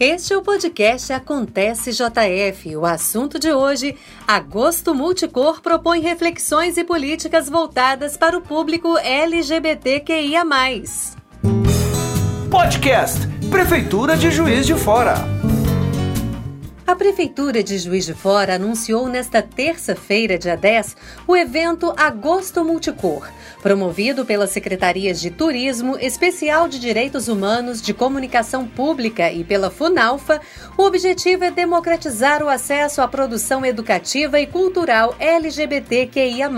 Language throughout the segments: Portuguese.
Este é o podcast Acontece JF. O assunto de hoje: Agosto Multicor propõe reflexões e políticas voltadas para o público LGBTQIA. Podcast Prefeitura de Juiz de Fora. A Prefeitura de Juiz de Fora anunciou nesta terça-feira, dia 10, o evento Agosto Multicor, promovido pelas Secretarias de Turismo, Especial de Direitos Humanos, de Comunicação Pública e pela FUNALFA. O objetivo é democratizar o acesso à produção educativa e cultural LGBTQIA,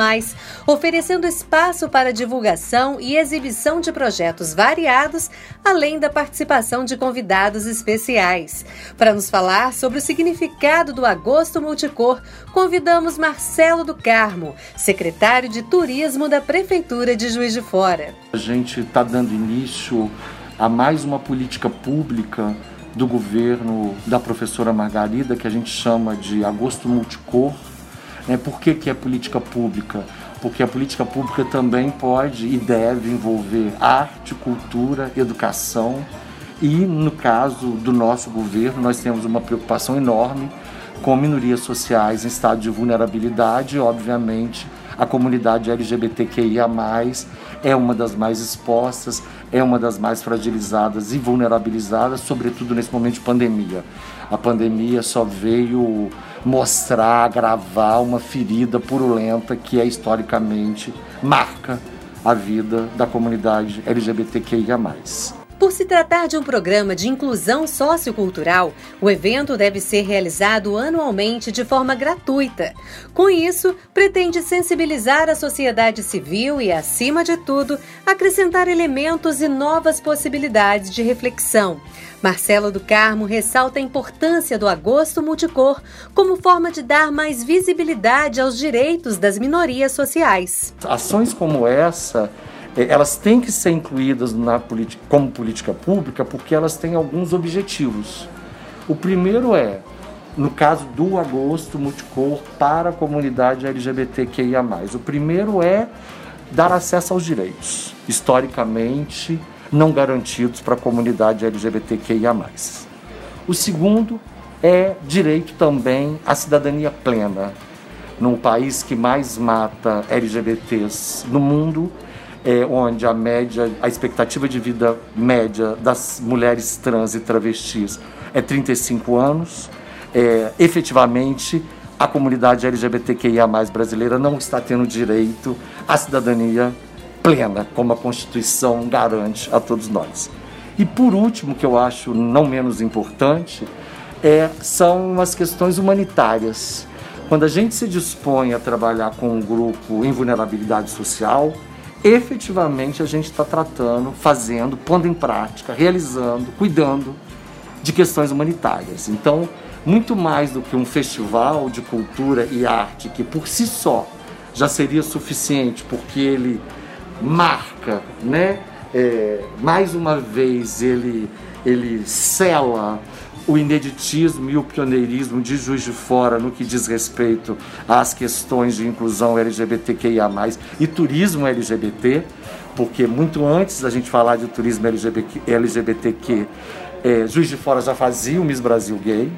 oferecendo espaço para divulgação e exibição de projetos variados, além da participação de convidados especiais. Para nos falar sobre o significado do Agosto Multicor, convidamos Marcelo do Carmo, secretário de Turismo da Prefeitura de Juiz de Fora. A gente está dando início a mais uma política pública do governo da professora Margarida, que a gente chama de Agosto Multicor. Né? Por que, que é política pública? Porque a política pública também pode e deve envolver arte, cultura, educação e no caso do nosso governo, nós temos uma preocupação enorme com minorias sociais em estado de vulnerabilidade, obviamente, a comunidade LGBTQIA+, é uma das mais expostas, é uma das mais fragilizadas e vulnerabilizadas, sobretudo nesse momento de pandemia. A pandemia só veio mostrar, agravar uma ferida purulenta que é historicamente marca a vida da comunidade LGBTQIA+. Por se tratar de um programa de inclusão sociocultural, o evento deve ser realizado anualmente de forma gratuita. Com isso, pretende sensibilizar a sociedade civil e, acima de tudo, acrescentar elementos e novas possibilidades de reflexão. Marcelo do Carmo ressalta a importância do agosto multicor como forma de dar mais visibilidade aos direitos das minorias sociais. Ações como essa elas têm que ser incluídas na como política pública porque elas têm alguns objetivos. O primeiro é, no caso do agosto multicor para a comunidade LGBTQIA+. O primeiro é dar acesso aos direitos, historicamente não garantidos para a comunidade LGBTQIA+. O segundo é direito também à cidadania plena. Num país que mais mata LGBTs no mundo, é, onde a média, a expectativa de vida média das mulheres trans e travestis é 35 anos. É, efetivamente, a comunidade LGBTQIA brasileira não está tendo direito à cidadania plena, como a Constituição garante a todos nós. E por último, que eu acho não menos importante, é, são as questões humanitárias. Quando a gente se dispõe a trabalhar com um grupo em vulnerabilidade social, efetivamente a gente está tratando, fazendo, pondo em prática, realizando, cuidando de questões humanitárias. Então, muito mais do que um festival de cultura e arte que por si só já seria suficiente, porque ele marca, né? É, mais uma vez ele ele sela o ineditismo e o pioneirismo de Juiz de Fora no que diz respeito às questões de inclusão LGBTQIA+, e turismo LGBT, porque muito antes da gente falar de turismo LGBT, LGBTQ, é, Juiz de Fora já fazia o Miss Brasil Gay,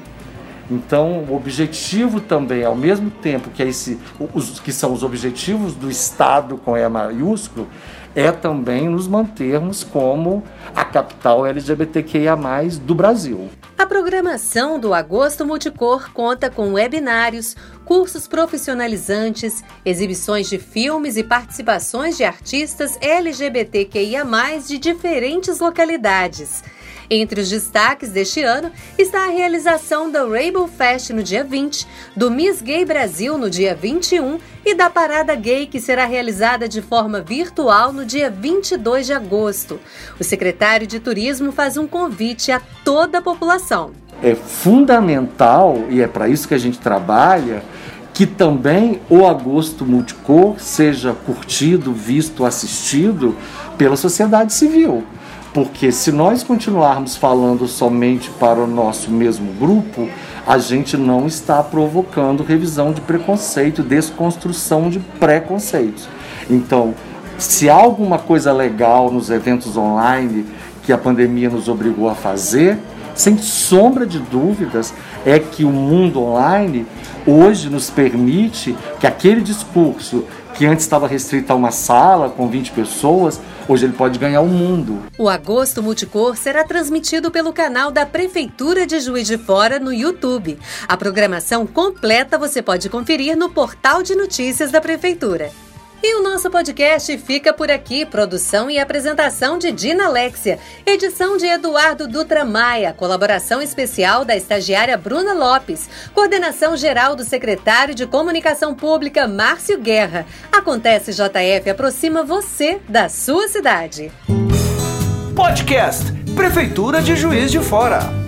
então, o objetivo também, ao mesmo tempo que, é esse, os, que são os objetivos do Estado com E maiúsculo, é também nos mantermos como a capital LGBTQIA+, do Brasil. Programação do Agosto Multicor conta com webinários, cursos profissionalizantes, exibições de filmes e participações de artistas LGBTQIA+, de diferentes localidades. Entre os destaques deste ano está a realização da Rainbow Fest no dia 20, do Miss Gay Brasil no dia 21 e da Parada Gay que será realizada de forma virtual no dia 22 de agosto. O secretário de Turismo faz um convite a toda a população. É fundamental, e é para isso que a gente trabalha, que também o agosto multicor seja curtido, visto, assistido pela sociedade civil. Porque se nós continuarmos falando somente para o nosso mesmo grupo, a gente não está provocando revisão de preconceito, desconstrução de preconceitos. Então, se há alguma coisa legal nos eventos online que a pandemia nos obrigou a fazer, sem sombra de dúvidas, é que o mundo online hoje nos permite que aquele discurso que antes estava restrito a uma sala com 20 pessoas, hoje ele pode ganhar o mundo. O Agosto Multicor será transmitido pelo canal da Prefeitura de Juiz de Fora no YouTube. A programação completa você pode conferir no portal de notícias da Prefeitura. E o nosso podcast fica por aqui. Produção e apresentação de Dina Alexia. Edição de Eduardo Dutra Maia. Colaboração especial da estagiária Bruna Lopes. Coordenação geral do secretário de Comunicação Pública, Márcio Guerra. Acontece JF aproxima você da sua cidade. Podcast Prefeitura de Juiz de Fora.